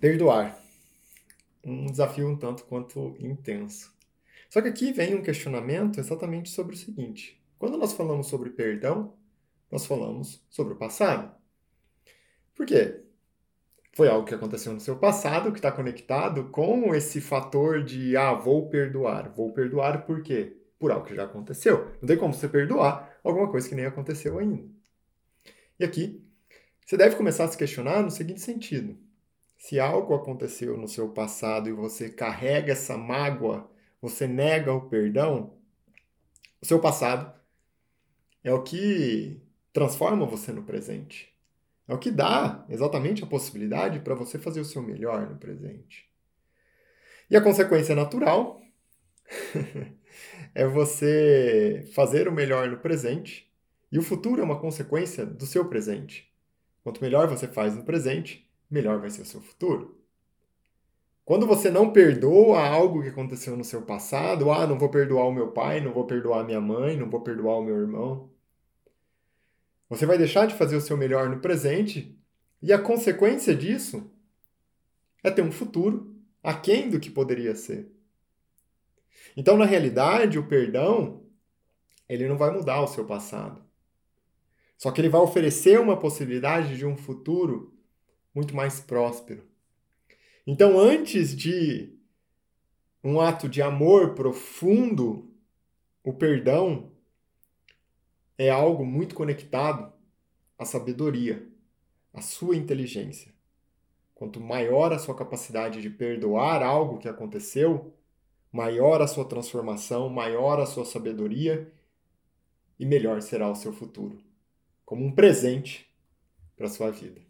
Perdoar. Um desafio um tanto quanto intenso. Só que aqui vem um questionamento exatamente sobre o seguinte: quando nós falamos sobre perdão, nós falamos sobre o passado. Por quê? Foi algo que aconteceu no seu passado que está conectado com esse fator de ah, vou perdoar. Vou perdoar por quê? Por algo que já aconteceu. Não tem como você perdoar alguma coisa que nem aconteceu ainda. E aqui, você deve começar a se questionar no seguinte sentido: se algo aconteceu no seu passado e você carrega essa mágoa, você nega o perdão, o seu passado é o que transforma você no presente. É o que dá exatamente a possibilidade para você fazer o seu melhor no presente. E a consequência natural é você fazer o melhor no presente, e o futuro é uma consequência do seu presente. Quanto melhor você faz no presente, melhor vai ser o seu futuro. Quando você não perdoa algo que aconteceu no seu passado, ah, não vou perdoar o meu pai, não vou perdoar minha mãe, não vou perdoar o meu irmão. Você vai deixar de fazer o seu melhor no presente e a consequência disso é ter um futuro aquém do que poderia ser. Então, na realidade, o perdão, ele não vai mudar o seu passado. Só que ele vai oferecer uma possibilidade de um futuro muito mais próspero. Então, antes de um ato de amor profundo, o perdão é algo muito conectado à sabedoria, à sua inteligência. Quanto maior a sua capacidade de perdoar algo que aconteceu, maior a sua transformação, maior a sua sabedoria e melhor será o seu futuro, como um presente para a sua vida.